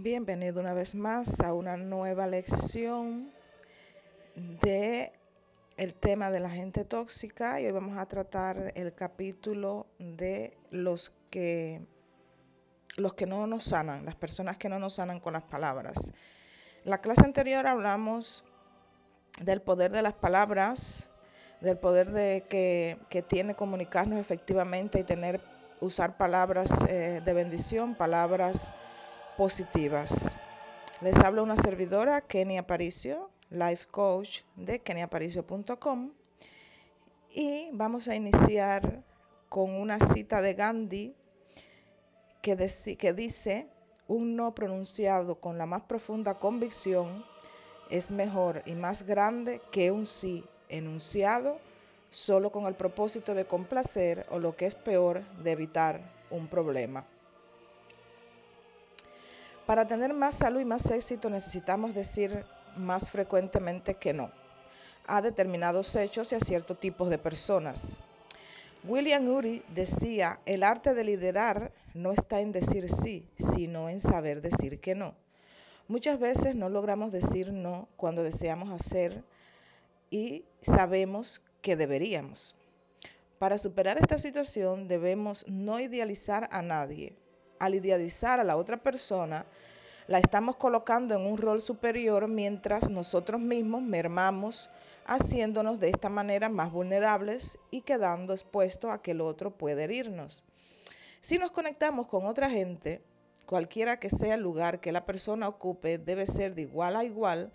Bienvenido una vez más a una nueva lección de el tema de la gente tóxica y hoy vamos a tratar el capítulo de los que los que no nos sanan, las personas que no nos sanan con las palabras. En la clase anterior hablamos del poder de las palabras, del poder de que, que tiene comunicarnos efectivamente y tener usar palabras eh, de bendición, palabras positivas. Les habla una servidora, Kenia Aparicio, life coach de keniaparicio.com y vamos a iniciar con una cita de Gandhi que, que dice, un no pronunciado con la más profunda convicción es mejor y más grande que un sí enunciado solo con el propósito de complacer o lo que es peor, de evitar un problema. Para tener más salud y más éxito necesitamos decir más frecuentemente que no a determinados hechos y a ciertos tipos de personas. William Ury decía, el arte de liderar no está en decir sí, sino en saber decir que no. Muchas veces no logramos decir no cuando deseamos hacer y sabemos que deberíamos. Para superar esta situación debemos no idealizar a nadie. Al idealizar a la otra persona, la estamos colocando en un rol superior mientras nosotros mismos mermamos haciéndonos de esta manera más vulnerables y quedando expuestos a que el otro puede herirnos. Si nos conectamos con otra gente, cualquiera que sea el lugar que la persona ocupe, debe ser de igual a igual.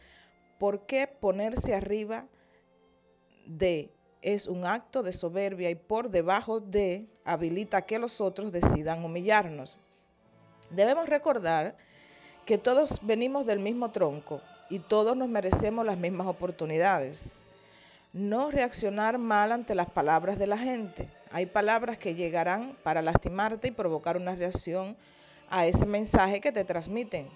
¿Por qué ponerse arriba de es un acto de soberbia y por debajo de habilita que los otros decidan humillarnos? Debemos recordar que todos venimos del mismo tronco y todos nos merecemos las mismas oportunidades. No reaccionar mal ante las palabras de la gente. Hay palabras que llegarán para lastimarte y provocar una reacción a ese mensaje que te transmiten.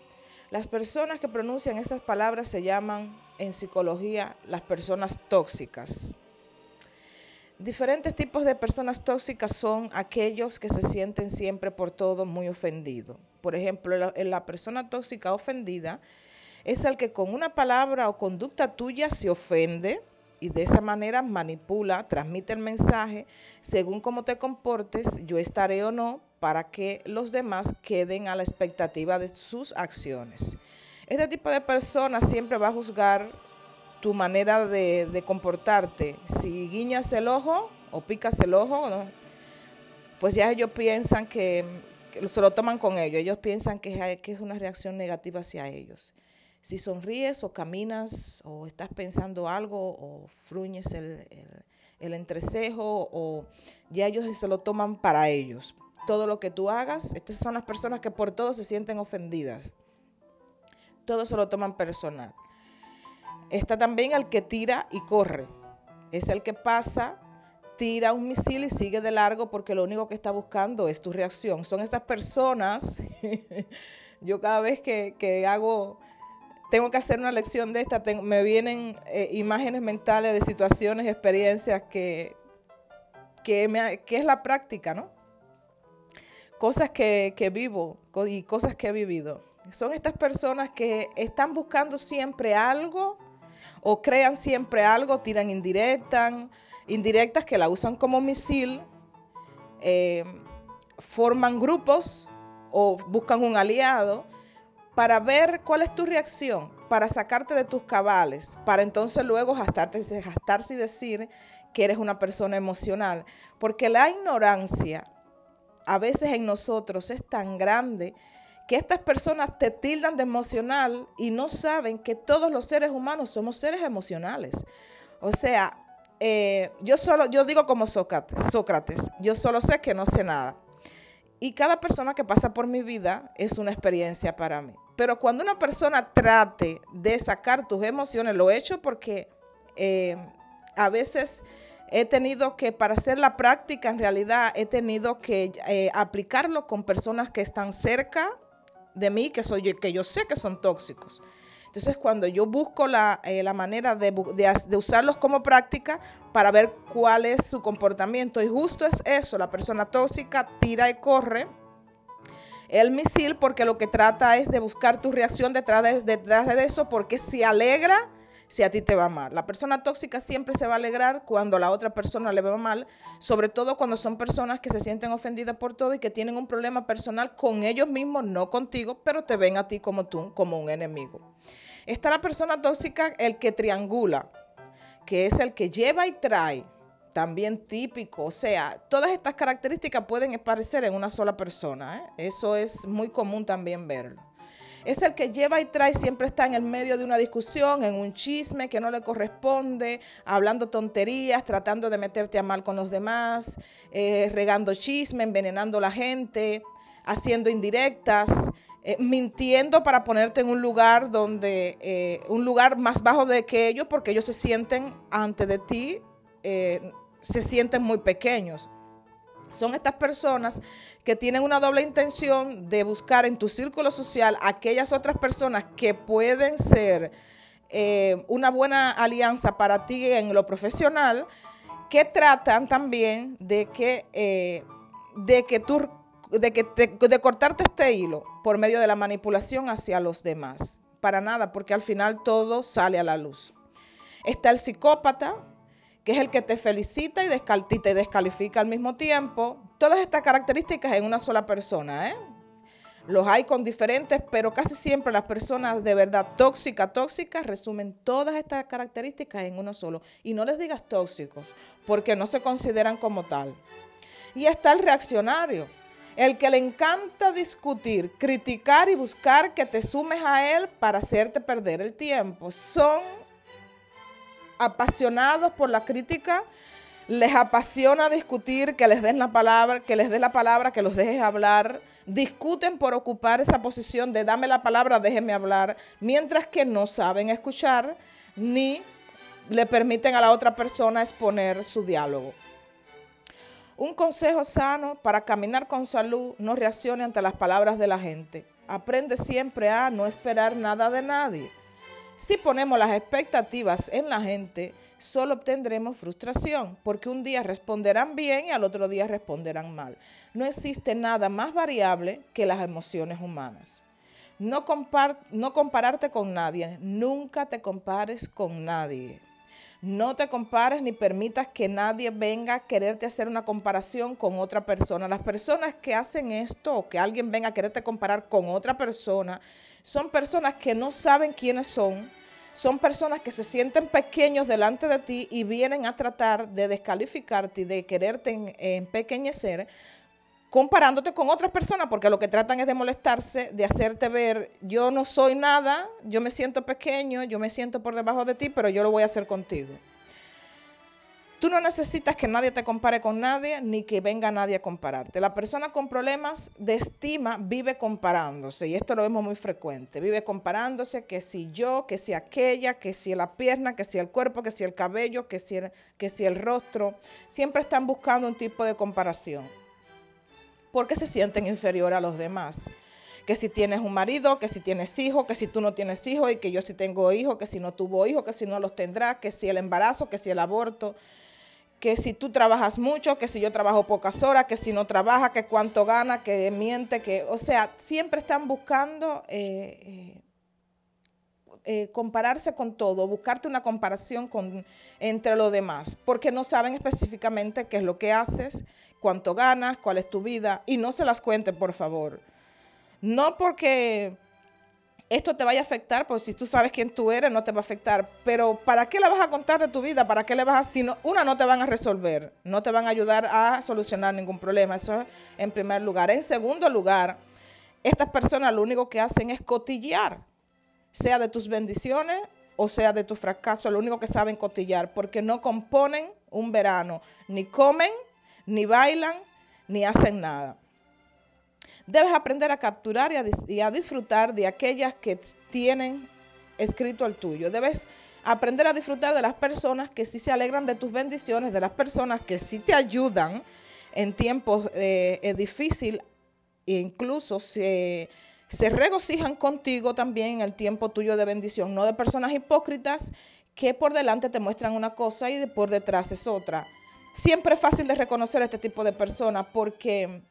Las personas que pronuncian esas palabras se llaman en psicología las personas tóxicas. Diferentes tipos de personas tóxicas son aquellos que se sienten siempre por todo muy ofendidos. Por ejemplo, la, la, persona tóxica ofendida es el que con una palabra o conducta tuya se ofende y de esa manera manipula, transmite el mensaje, según cómo te comportes, yo estaré o no, para que los demás queden a la expectativa de sus acciones. Este tipo de persona siempre va a juzgar tu manera de, de, comportarte. Si guiñas el ojo o picas el ojo, ¿no? pues ya ellos piensan que, se lo toman con ellos. Ellos piensan que, que es una reacción negativa hacia ellos. Si sonríes o caminas o estás pensando algo o fruñes el, el, el entrecejo o ya ellos se lo toman para ellos. Todo lo que tú hagas, estas son las personas que por todo se sienten ofendidas. Todo se lo toman personal. Está también el que tira y corre. Es el que pasa, tira un misil y sigue de largo porque lo único que está buscando es tu reacción. Son estas personas, yo cada vez que, que, hago, tengo que hacer una lección de esta, me vienen eh, imágenes mentales de situaciones, experiencias que, que, me, que, es la práctica, ¿no? Cosas que, que vivo y cosas que he vivido. Son estas personas que están buscando siempre algo o crean siempre algo, tiran indirectas, indirectas que la usan como misil, eh, forman grupos o buscan un aliado para ver cuál es tu reacción, para sacarte de tus cabales, para entonces luego gastarse y decir que eres una persona emocional. Porque la ignorancia a veces en nosotros es tan grande que estas personas te tildan de emocional y no saben que todos los seres humanos somos seres emocionales. O sea, eh, yo solo, yo digo como Sócrates, Sócrates, yo solo sé que no sé nada. Y cada persona que pasa por mi vida es una experiencia para mí. Pero cuando una persona trate de sacar tus emociones, lo he hecho porque eh, a veces he tenido que, para hacer la práctica, en realidad he tenido que eh, aplicarlo con personas que están cerca de mí que, soy, que yo sé que son tóxicos. Entonces, cuando yo busco la, eh, la manera de, de, usarlos como práctica para ver cuál es su comportamiento, y justo es eso, la persona tóxica tira y corre, el misil porque lo que trata es de buscar tu reacción detrás de, detrás de eso porque se alegra si a ti te va mal. La persona tóxica siempre se va a alegrar cuando a la otra persona le va mal, sobre todo cuando son personas que se sienten ofendidas por todo y que tienen un problema personal con ellos mismos, no contigo, pero te ven a ti como tú, como un enemigo. Está la persona tóxica, el que triangula, que es el que lleva y trae también típico. O sea, todas estas características pueden aparecer en una sola persona. ¿eh? Eso es muy común también verlo. Es el que lleva y trae, siempre está en el medio de una discusión, en un chisme que no le corresponde, hablando tonterías, tratando de meterte a mal con los demás, eh, regando chisme, envenenando a la gente, haciendo indirectas. Eh, mintiendo para ponerte en un lugar donde, un lugar más bajo de que ellos, porque ellos se sienten ante de ti se sienten muy pequeños. Son estas personas que tienen una doble intención de buscar en tu círculo social aquellas otras personas que pueden ser eh, una buena alianza para ti en lo profesional, que tratan también de que, eh, de que tú, de, que de cortarte este hilo por medio de la manipulación hacia los demás. Para nada, porque al final todo sale a la luz. Está el psicópata, que es el que te felicita y, te descalifica al mismo tiempo. Todas estas características en una sola persona, ¿eh? Los hay con diferentes, pero casi siempre las personas de verdad tóxicas, tóxicas, resumen todas estas características en uno solo. Y no les digas tóxicos, porque no se consideran como tal. Y está el reaccionario, el que le encanta discutir, criticar y buscar que te sumes a él para hacerte perder el tiempo. Son apasionados por la crítica, les apasiona discutir, que les den la palabra, que les des la palabra, que los dejes hablar, discuten por ocupar esa posición de dame la palabra, déjeme hablar, mientras que no saben escuchar ni le permiten a la otra persona exponer su diálogo. Un consejo sano para caminar con salud, no reaccione ante las palabras de la gente. Aprende siempre a no esperar nada de nadie. Si ponemos las expectativas en la gente, solo obtendremos frustración, porque un día responderán bien y al otro día responderán mal. No existe nada más variable que las emociones humanas. No, no compararte con nadie, nunca te compares con nadie. No te compares ni permitas que nadie venga a quererte hacer una comparación con otra persona. Las personas que hacen esto o que alguien venga a quererte comparar con otra persona son personas que no saben quiénes son, son personas que se sienten pequeños delante de ti y vienen a tratar de descalificarte y de quererte empequeñecer comparándote con otras personas, porque lo que tratan es de molestarse, de hacerte ver, yo no soy nada, yo me siento pequeño, yo me siento por debajo de ti, pero yo lo voy a hacer contigo. Tú no necesitas que nadie te compare con nadie, ni que venga nadie a compararte. La persona con problemas de estima vive comparándose, y esto lo vemos muy frecuente. Vive comparándose que si yo, que si aquella, que si la pierna, que si el cuerpo, que si el cabello, que si el, que si el rostro. Siempre están buscando un tipo de comparación. Porque se sienten inferior a los demás que si tienes un marido, que si tienes hijos, que si tú no tienes hijos y que yo sí tengo hijos, que si no tuvo hijos, que si no los tendrá, que si el embarazo, que si el aborto que si tú trabajas mucho, que si yo trabajo pocas horas, que si no trabaja, que cuánto gana, que miente, que, o sea, siempre están buscando eh, eh, eh, compararse con todo, buscarte una comparación con, entre los demás, porque no saben específicamente qué es lo que haces, cuánto ganas, cuál es tu vida, y no se las cuenten, por favor. No porque esto te vaya a afectar, pues si tú sabes quién tú eres, no te va a afectar. Pero ¿para qué le vas a contar de tu vida? ¿Para qué le vas a...? Si una, no te van a resolver, no te van a ayudar a solucionar ningún problema. Eso es en primer lugar. En segundo lugar, estas personas lo único que hacen es cotillear, sea de tus bendiciones o sea de tu fracaso. Lo único que saben cotillar, porque no componen un verano, ni comen, ni bailan, ni hacen nada. Debes aprender a capturar y a, disfrutar de aquellas que tienen escrito el tuyo. Debes aprender a disfrutar de las personas que sí se alegran de tus bendiciones, de las personas que sí te ayudan en tiempos eh, difíciles e incluso se, se regocijan contigo también en el tiempo tuyo de bendición, no de personas hipócritas que por delante te muestran una cosa y por detrás es otra. Siempre es fácil de reconocer a este tipo de personas porque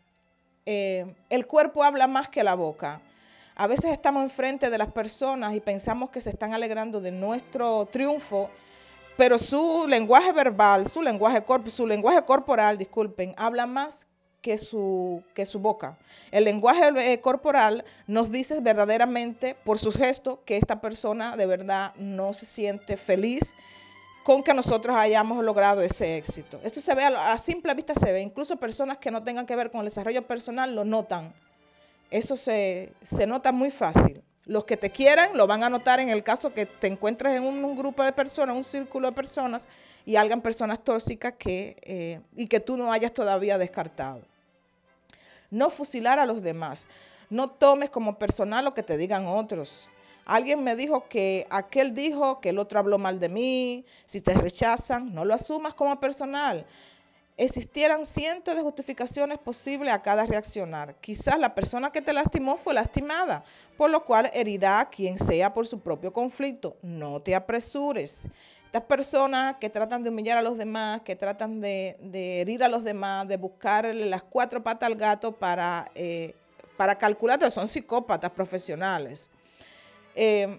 eh, el cuerpo habla más que la boca. A veces estamos enfrente de las personas y pensamos que se están alegrando de nuestro triunfo, pero su lenguaje verbal, su lenguaje, su lenguaje corporal, disculpen, habla más que su, que su boca. El lenguaje eh, corporal nos dice verdaderamente por su gesto que esta persona de verdad no se siente feliz con que nosotros hayamos logrado ese éxito. Esto se ve a, simple vista, se ve. Incluso personas que no tengan que ver con el desarrollo personal lo notan. Eso se, nota muy fácil. Los que te quieran lo van a notar en el caso que te encuentres en un, grupo de personas, un círculo de personas y hagan personas tóxicas que, eh, y que tú no hayas todavía descartado. No fusilar a los demás. No tomes como personal lo que te digan otros. Alguien me dijo que aquel dijo que el otro habló mal de mí. Si te rechazan, no lo asumas como personal. Existieran cientos de justificaciones posibles a cada reaccionar. Quizás la persona que te lastimó fue lastimada, por lo cual herirá a quien sea por su propio conflicto. No te apresures. Estas personas que tratan de humillar a los demás, que tratan de, herir a los demás, de buscarle las cuatro patas al gato para, eh, para calcular, son psicópatas profesionales. Eh,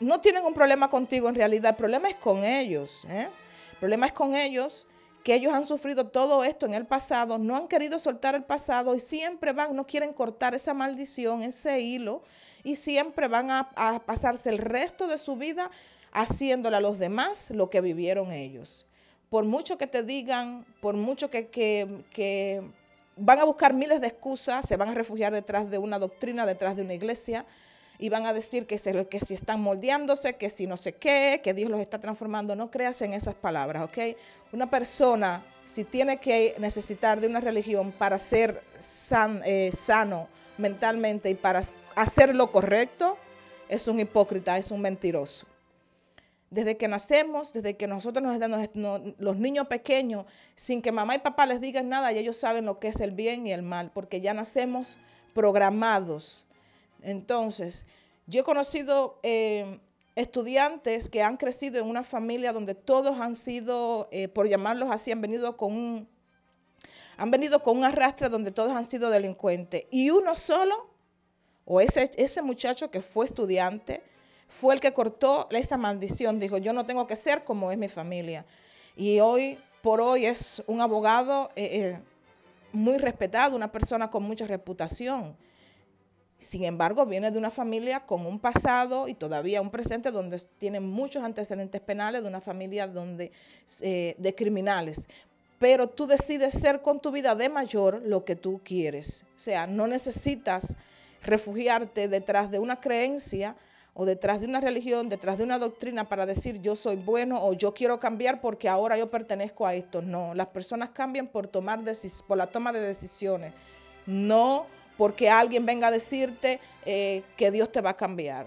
no tienen un problema contigo en realidad, el problema es con ellos. ¿eh? El problema es con ellos que ellos han sufrido todo esto en el pasado, no han querido soltar el pasado y siempre van, no quieren cortar esa maldición, ese hilo, y siempre van a, pasarse el resto de su vida haciéndole a los demás lo que vivieron ellos. Por mucho que te digan, por mucho que, que van a buscar miles de excusas, se van a refugiar detrás de una doctrina, detrás de una iglesia, y van a decir que, que si están moldeándose, que si no sé qué, que Dios los está transformando. No creas en esas palabras, ¿ok? Una persona, si tiene que necesitar de una religión para ser eh, sano mentalmente y para hacer lo correcto, es un hipócrita, es un mentiroso. Desde que nacemos, desde que nosotros nos damos los niños pequeños, sin que mamá y papá les digan nada, y ellos saben lo que es el bien y el mal, porque ya nacemos programados entonces, yo he conocido eh, estudiantes que han crecido en una familia donde todos han sido, eh, por llamarlos así, han venido con un, han venido con un arrastre donde todos han sido delincuentes. Y uno solo, o ese, ese muchacho que fue estudiante, fue el que cortó esa maldición. Dijo, yo no tengo que ser como es mi familia. Y hoy por hoy es un abogado eh, muy respetado, una persona con mucha reputación. Sin embargo, viene de una familia con un pasado y todavía un presente donde tiene muchos antecedentes penales, de una familia donde, eh, de criminales. Pero tú decides ser con tu vida de mayor lo que tú quieres. O sea, no necesitas refugiarte detrás de una creencia o detrás de una religión, detrás de una doctrina para decir yo soy bueno o yo quiero cambiar porque ahora yo pertenezco a esto. No, las personas cambian por, tomar por la toma de decisiones. No porque alguien venga a decirte eh, que Dios te va a cambiar.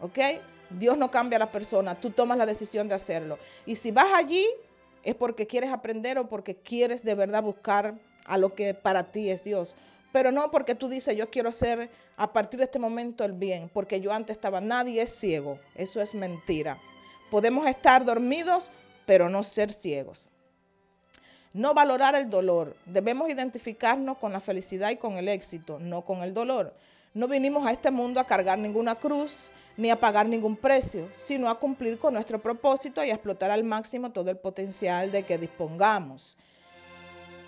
¿Ok? Dios no cambia a la persona, tú tomas la decisión de hacerlo. Y si vas allí, es porque quieres aprender o porque quieres de verdad buscar a lo que para ti es Dios. Pero no porque tú dices, yo quiero ser a partir de este momento el bien, porque yo antes estaba, nadie es ciego. Eso es mentira. Podemos estar dormidos, pero no ser ciegos. No valorar el dolor. Debemos identificarnos con la felicidad y con el éxito, no con el dolor. No vinimos a este mundo a cargar ninguna cruz ni a pagar ningún precio, sino a cumplir con nuestro propósito y a explotar al máximo todo el potencial de que dispongamos.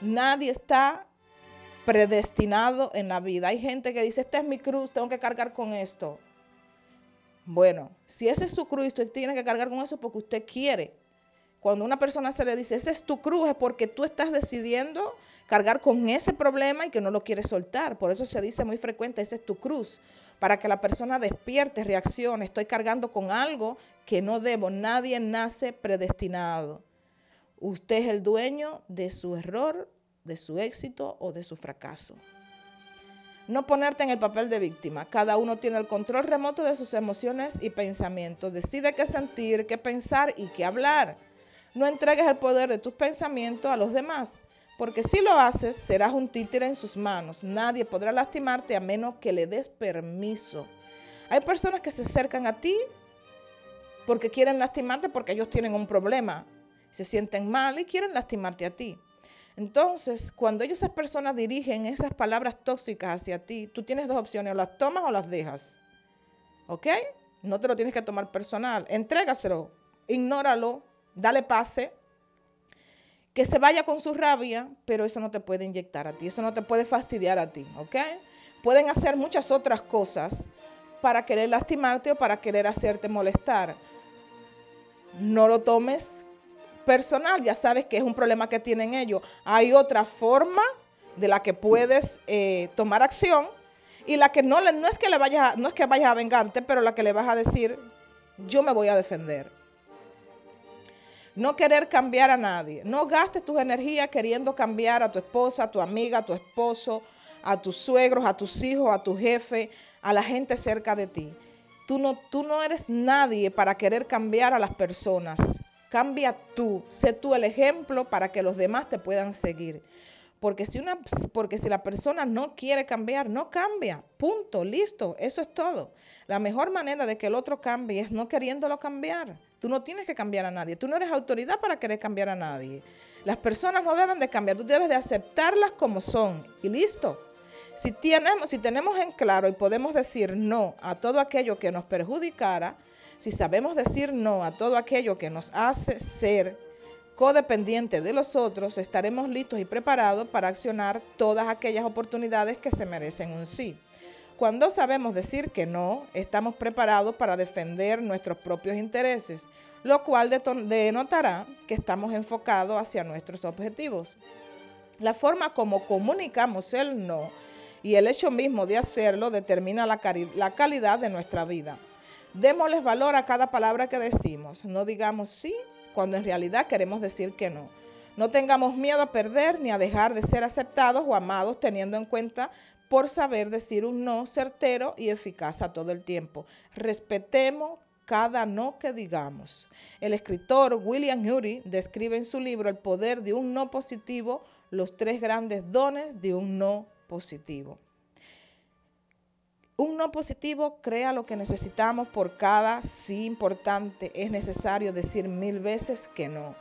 Nadie está predestinado en la vida. Hay gente que dice, esta es mi cruz, tengo que cargar con esto. Bueno, si ese es su cruz usted tiene que cargar con eso porque usted quiere, cuando una persona se le dice, esa es tu cruz, es porque tú estás decidiendo cargar con ese problema y que no lo quieres soltar. Por eso se dice muy frecuente, esa es tu cruz, para que la persona despierte, reaccione. Estoy cargando con algo que no debo. Nadie nace predestinado. Usted es el dueño de su error, de su éxito o de su fracaso. No ponerte en el papel de víctima. Cada uno tiene el control remoto de sus emociones y pensamientos. Decide qué sentir, qué pensar y qué hablar. No entregues el poder de tus pensamientos a los demás, porque si lo haces, serás un títere en sus manos. Nadie podrá lastimarte a menos que le des permiso. Hay personas que se acercan a ti porque quieren lastimarte porque ellos tienen un problema, se sienten mal y quieren lastimarte a ti. Entonces, cuando esas personas dirigen esas palabras tóxicas hacia ti, tú tienes dos opciones, o las tomas o las dejas. ¿Ok? No te lo tienes que tomar personal. Entrégaselo, ignóralo, dale pase, que se vaya con su rabia, pero eso no te puede inyectar a ti, eso no te puede fastidiar a ti, ¿ok? Pueden hacer muchas otras cosas para querer lastimarte o para querer hacerte molestar. No lo tomes personal, ya sabes que es un problema que tienen ellos. Hay otra forma de la que puedes eh, tomar acción y la que no, no es que le vayas, no es que vayas a vengarte, pero la que le vas a decir, yo me voy a defender. No querer cambiar a nadie. No gastes tus energías queriendo cambiar a tu esposa, a tu amiga, a tu esposo, a tus suegros, a tus hijos, a tu jefe, a la gente cerca de ti. Tú no, tú no eres nadie para querer cambiar a las personas. Cambia tú, sé tú el ejemplo para que los demás te puedan seguir. Porque si, una, porque si la persona no quiere cambiar, no cambia. Punto, listo, eso es todo. La mejor manera de que el otro cambie es no queriéndolo cambiar. Tú no tienes que cambiar a nadie. Tú no eres autoridad para querer cambiar a nadie. Las personas no deben de cambiar. Tú debes de aceptarlas como son. Y listo. Si tenemos, si tenemos en claro y podemos decir no a todo aquello que nos perjudicara, si sabemos decir no a todo aquello que nos hace ser codependientes de los otros, estaremos listos y preparados para accionar todas aquellas oportunidades que se merecen un sí. Cuando sabemos decir que no, estamos preparados para defender nuestros propios intereses, lo cual denotará que estamos enfocados hacia nuestros objetivos. La forma como comunicamos el no y el hecho mismo de hacerlo determina la, la calidad de nuestra vida. Démosles valor a cada palabra que decimos. No digamos sí cuando en realidad queremos decir que no. No tengamos miedo a perder ni a dejar de ser aceptados o amados teniendo en cuenta por saber decir un no certero y eficaz a todo el tiempo. Respetemos cada no que digamos. El escritor William Ury describe en su libro El poder de un no positivo, los tres grandes dones de un no positivo. Un no positivo crea lo que necesitamos por cada sí importante. Es necesario decir mil veces que no.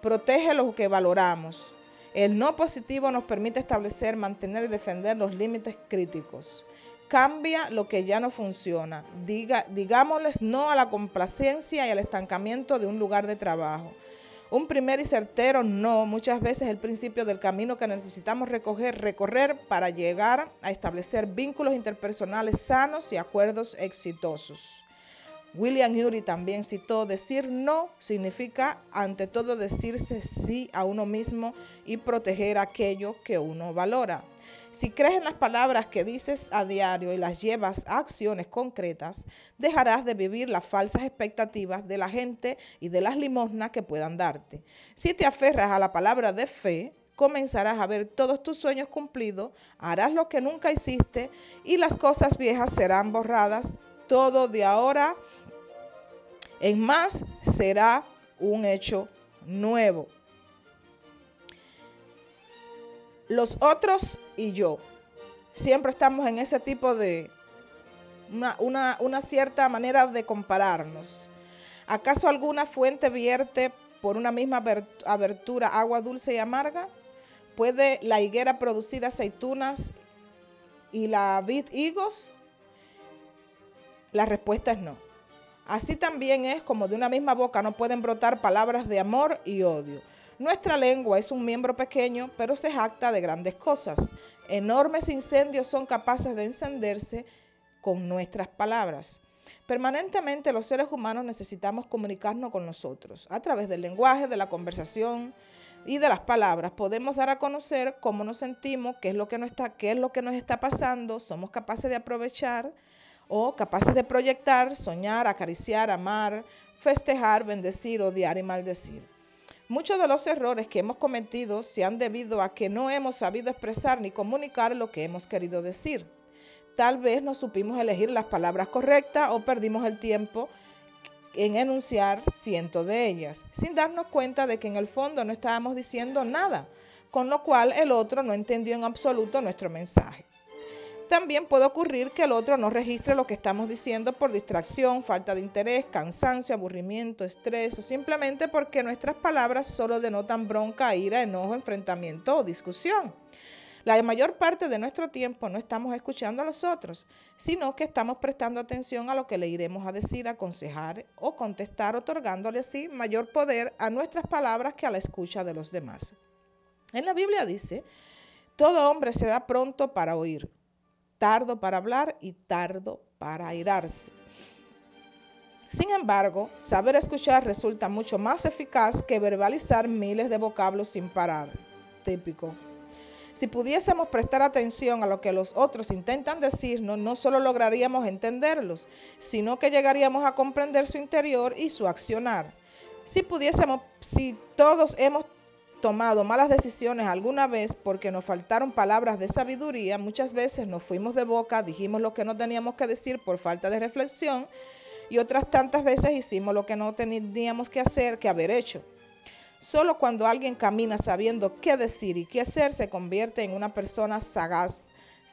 Protege lo que valoramos. El no positivo nos permite establecer, mantener y defender los límites críticos. Cambia lo que ya no funciona. Digámosles no a la complacencia y al estancamiento de un lugar de trabajo. Un primer y certero no, muchas veces es el principio del camino que necesitamos recoger, recorrer para llegar a establecer vínculos interpersonales sanos y acuerdos exitosos. William Ury también citó, decir no significa ante todo decirse sí a uno mismo y proteger aquello que uno valora. Si crees en las palabras que dices a diario y las llevas a acciones concretas, dejarás de vivir las falsas expectativas de la gente y de las limosnas que puedan darte. Si te aferras a la palabra de fe, comenzarás a ver todos tus sueños cumplidos, harás lo que nunca hiciste y las cosas viejas serán borradas. Todo de ahora en más será un hecho nuevo. Los otros y yo. Siempre estamos en ese tipo de, una, cierta manera de compararnos. ¿Acaso alguna fuente vierte por una misma abertura agua dulce y amarga? ¿Puede la higuera producir aceitunas y la vid higos? La respuesta es no. Así también es como de una misma boca no pueden brotar palabras de amor y odio. Nuestra lengua es un miembro pequeño, pero se jacta de grandes cosas. Enormes incendios son capaces de encenderse con nuestras palabras. Permanentemente los seres humanos necesitamos comunicarnos con nosotros. A través del lenguaje, de la conversación y de las palabras podemos dar a conocer cómo nos sentimos, qué es lo que nos está, qué es lo que nos está pasando, somos capaces de aprovechar o capaces de proyectar, soñar, acariciar, amar, festejar, bendecir, odiar y maldecir. Muchos de los errores que hemos cometido se han debido a que no hemos sabido expresar ni comunicar lo que hemos querido decir. Tal vez no supimos elegir las palabras correctas o perdimos el tiempo en enunciar cientos de ellas, sin darnos cuenta de que en el fondo no estábamos diciendo nada, con lo cual el otro no entendió en absoluto nuestro mensaje. También puede ocurrir que el otro no registre lo que estamos diciendo por distracción, falta de interés, cansancio, aburrimiento, estrés o simplemente porque nuestras palabras solo denotan bronca, ira, enojo, enfrentamiento o discusión. La mayor parte de nuestro tiempo no estamos escuchando a los otros, sino que estamos prestando atención a lo que le iremos a decir, aconsejar o contestar, otorgándole así mayor poder a nuestras palabras que a la escucha de los demás. En la Biblia dice, todo hombre será pronto para oír, tardo para hablar y tardo para airarse. Sin embargo, saber escuchar resulta mucho más eficaz que verbalizar miles de vocablos sin parar. Típico. Si pudiésemos prestar atención a lo que los otros intentan decirnos, no solo lograríamos entenderlos, sino que llegaríamos a comprender su interior y su accionar. Si pudiésemos, si todos hemos tomado malas decisiones alguna vez porque nos faltaron palabras de sabiduría, muchas veces nos fuimos de boca, dijimos lo que no teníamos que decir por falta de reflexión y otras tantas veces hicimos lo que no teníamos que hacer, que haber hecho. Solo cuando alguien camina sabiendo qué decir y qué hacer se convierte en una persona sagaz.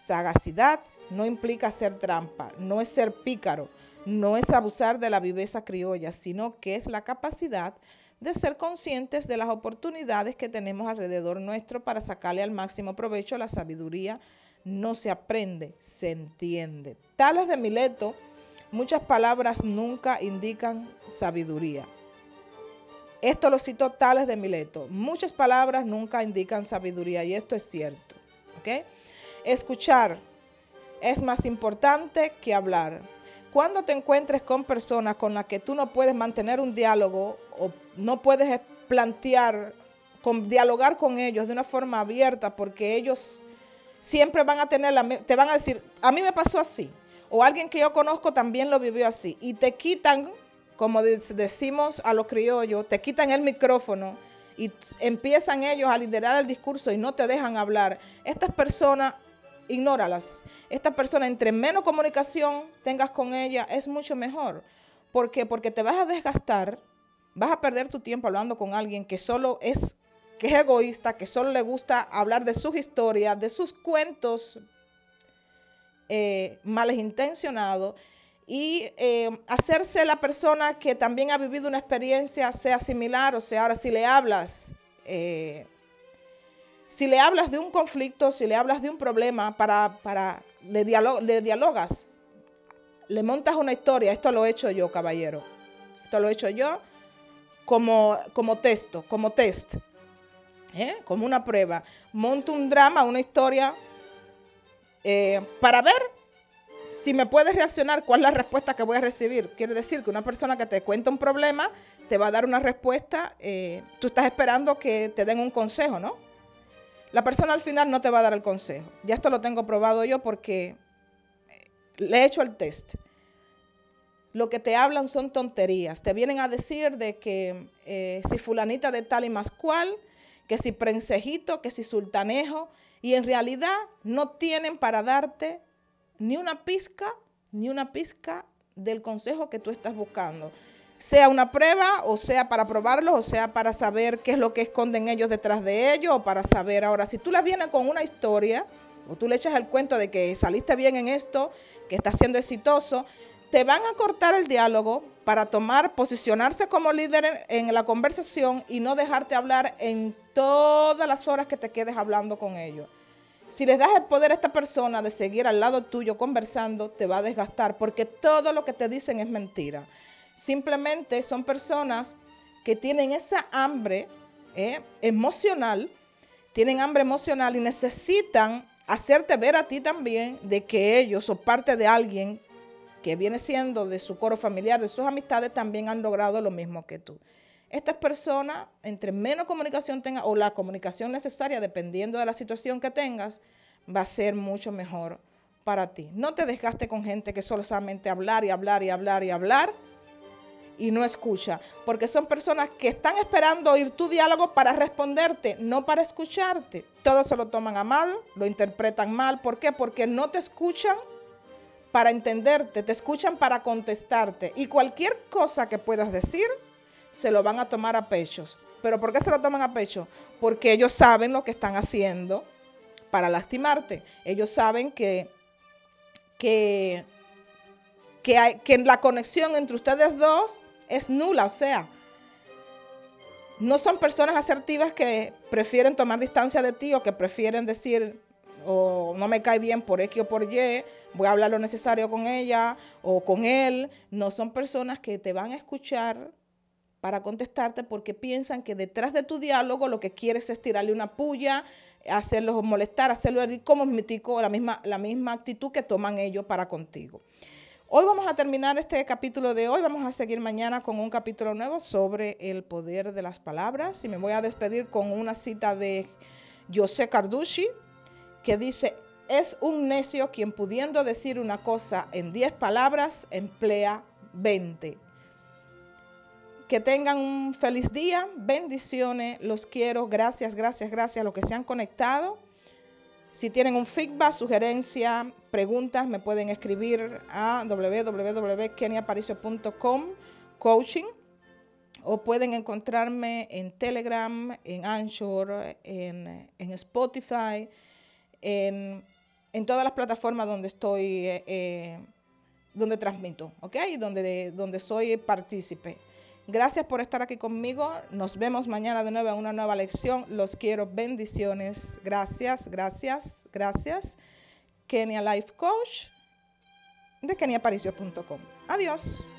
Sagacidad no implica hacer trampa, no es ser pícaro, no es abusar de la viveza criolla, sino que es la capacidad de ser conscientes de las oportunidades que tenemos alrededor nuestro para sacarle al máximo provecho la sabiduría. No se aprende, se entiende. Tales de Mileto, muchas palabras nunca indican sabiduría. Esto lo citó Tales de Mileto. Muchas palabras nunca indican sabiduría y esto es cierto. Escuchar es más importante que hablar. Cuando te encuentres con personas con las que tú no puedes mantener un diálogo o no puedes plantear, con, dialogar con ellos de una forma abierta porque ellos siempre van a tener la, te van a decir, a mí me pasó así, o alguien que yo conozco también lo vivió así, y te quitan como decimos a los criollos, te quitan el micrófono y empiezan ellos a liderar el discurso y no te dejan hablar. Estas personas, ignóralas. Estas personas, entre menos comunicación tengas con ella, es mucho mejor. ¿Por qué? Porque te vas a desgastar, vas a perder tu tiempo hablando con alguien que solo es, que es egoísta, que solo le gusta hablar de sus historias, de sus cuentos eh, malintencionados y eh, hacerse la persona que también ha vivido una experiencia sea similar, o sea, ahora si le hablas, eh, si le hablas de un conflicto, si le hablas de un problema, para, para le, le dialogas, le montas una historia, esto lo he hecho yo, caballero, esto lo he hecho yo como, como texto, como test, ¿eh? como una prueba, monto un drama, una historia, para ver si me puedes reaccionar, ¿cuál es la respuesta que voy a recibir? Quiere decir que una persona que te cuenta un problema te va a dar una respuesta, eh, tú estás esperando que te den un consejo, ¿no? La persona al final no te va a dar el consejo. Ya esto lo tengo probado yo porque eh, le he hecho el test. Lo que te hablan son tonterías. Te vienen a decir de que eh, si fulanita de tal y más cual, que si prensejito, que si sultanejo, y en realidad no tienen para darte ni una pizca, ni una pizca del consejo que tú estás buscando. Sea una prueba, o sea para probarlo, o sea para saber qué es lo que esconden ellos detrás de ellos, o para saber ahora, si tú les vienes con una historia, o tú le echas el cuento de que saliste bien en esto, que estás siendo exitoso, te van a cortar el diálogo para tomar, posicionarse como líder en, en, la conversación y no dejarte hablar en todas las horas que te quedes hablando con ellos. Si les das el poder a esta persona de seguir al lado tuyo conversando, te va a desgastar porque todo lo que te dicen es mentira. Simplemente son personas que tienen esa hambre eh, emocional, tienen hambre emocional y necesitan hacerte ver a ti también de que ellos o parte de alguien que viene siendo de su coro familiar, de sus amistades, también han logrado lo mismo que tú. Estas personas, entre menos comunicación tenga o la comunicación necesaria, dependiendo de la situación que tengas, va a ser mucho mejor para ti. No te desgaste con gente que solo solamente hablar y hablar y hablar y hablar y no escucha, porque son personas que están esperando oír tu diálogo para responderte, no para escucharte. Todos se lo toman a mal, lo interpretan mal. ¿Por qué? Porque no te escuchan para entenderte, te escuchan para contestarte. Y cualquier cosa que puedas decir, se lo van a tomar a pechos. ¿Pero por qué se lo toman a pecho? Porque ellos saben lo que están haciendo para lastimarte. Ellos saben que que, que, hay, que la conexión entre ustedes dos es nula, o sea, no son personas asertivas que prefieren tomar distancia de ti o que prefieren decir, o no me cae bien por X o por Y, voy a hablar lo necesario con ella o con él. No son personas que te van a escuchar para contestarte porque piensan que detrás de tu diálogo lo que quieres es tirarle una puya, hacerlos molestar, hacerlo herir, como mitico la misma, la misma actitud que toman ellos para contigo. Hoy vamos a terminar este capítulo de hoy. Vamos a seguir mañana con un capítulo nuevo sobre el poder de las palabras. Y me voy a despedir con una cita de José Carducci que dice, es un necio quien pudiendo decir una cosa en 10 palabras emplea 20. Que tengan un feliz día, bendiciones, los quiero, gracias, gracias, gracias a los que se han conectado. Si tienen un feedback, sugerencia, preguntas, me pueden escribir a www.keniaparicio.com coaching o pueden encontrarme en Telegram, en Anchor, en, Spotify, en, todas las plataformas donde estoy, eh, eh, donde transmito, ¿ok? Donde, donde soy partícipe. Gracias por estar aquí conmigo. Nos vemos mañana de nuevo en una nueva lección. Los quiero. Bendiciones. Gracias, gracias, gracias. Kenia Life Coach de keniaparicio.com. Adiós.